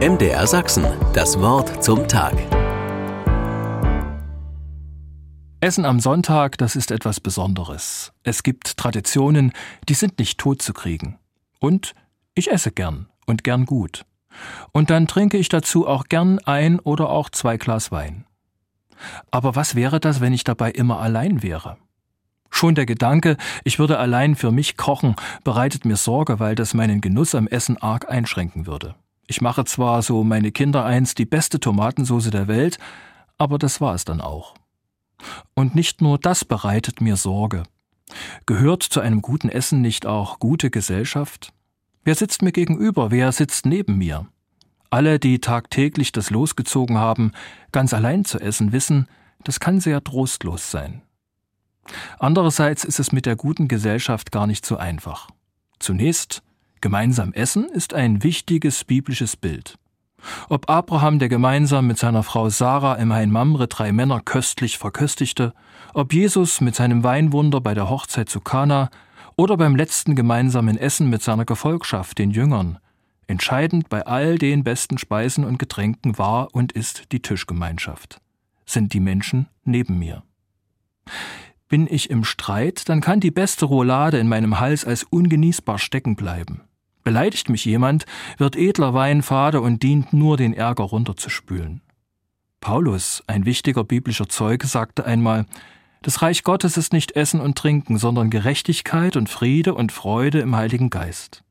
MDR Sachsen, das Wort zum Tag. Essen am Sonntag, das ist etwas Besonderes. Es gibt Traditionen, die sind nicht tot zu kriegen. Und ich esse gern und gern gut. Und dann trinke ich dazu auch gern ein oder auch zwei Glas Wein. Aber was wäre das, wenn ich dabei immer allein wäre? Schon der Gedanke, ich würde allein für mich kochen, bereitet mir Sorge, weil das meinen Genuss am Essen arg einschränken würde. Ich mache zwar so meine Kinder eins die beste Tomatensoße der Welt, aber das war es dann auch. Und nicht nur das bereitet mir Sorge. Gehört zu einem guten Essen nicht auch gute Gesellschaft? Wer sitzt mir gegenüber? Wer sitzt neben mir? Alle, die tagtäglich das losgezogen haben, ganz allein zu essen, wissen, das kann sehr trostlos sein. Andererseits ist es mit der guten Gesellschaft gar nicht so einfach. Zunächst, gemeinsam essen ist ein wichtiges biblisches Bild. Ob Abraham, der gemeinsam mit seiner Frau Sarah im Hain Mamre drei Männer köstlich verköstigte, ob Jesus mit seinem Weinwunder bei der Hochzeit zu Kana oder beim letzten gemeinsamen Essen mit seiner Gefolgschaft, den Jüngern, entscheidend bei all den besten Speisen und Getränken war und ist die Tischgemeinschaft. Sind die Menschen neben mir. Bin ich im Streit, dann kann die beste Roulade in meinem Hals als ungenießbar stecken bleiben. Beleidigt mich jemand, wird edler Wein fade und dient nur, den Ärger runterzuspülen. Paulus, ein wichtiger biblischer Zeuge, sagte einmal, das Reich Gottes ist nicht Essen und Trinken, sondern Gerechtigkeit und Friede und Freude im Heiligen Geist.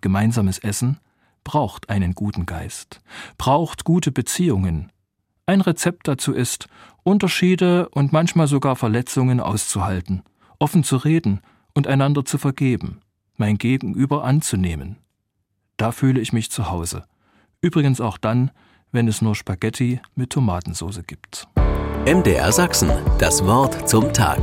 Gemeinsames Essen braucht einen guten Geist, braucht gute Beziehungen, ein Rezept dazu ist, Unterschiede und manchmal sogar Verletzungen auszuhalten, offen zu reden und einander zu vergeben, mein Gegenüber anzunehmen. Da fühle ich mich zu Hause. Übrigens auch dann, wenn es nur Spaghetti mit Tomatensauce gibt. MDR Sachsen, das Wort zum Tag.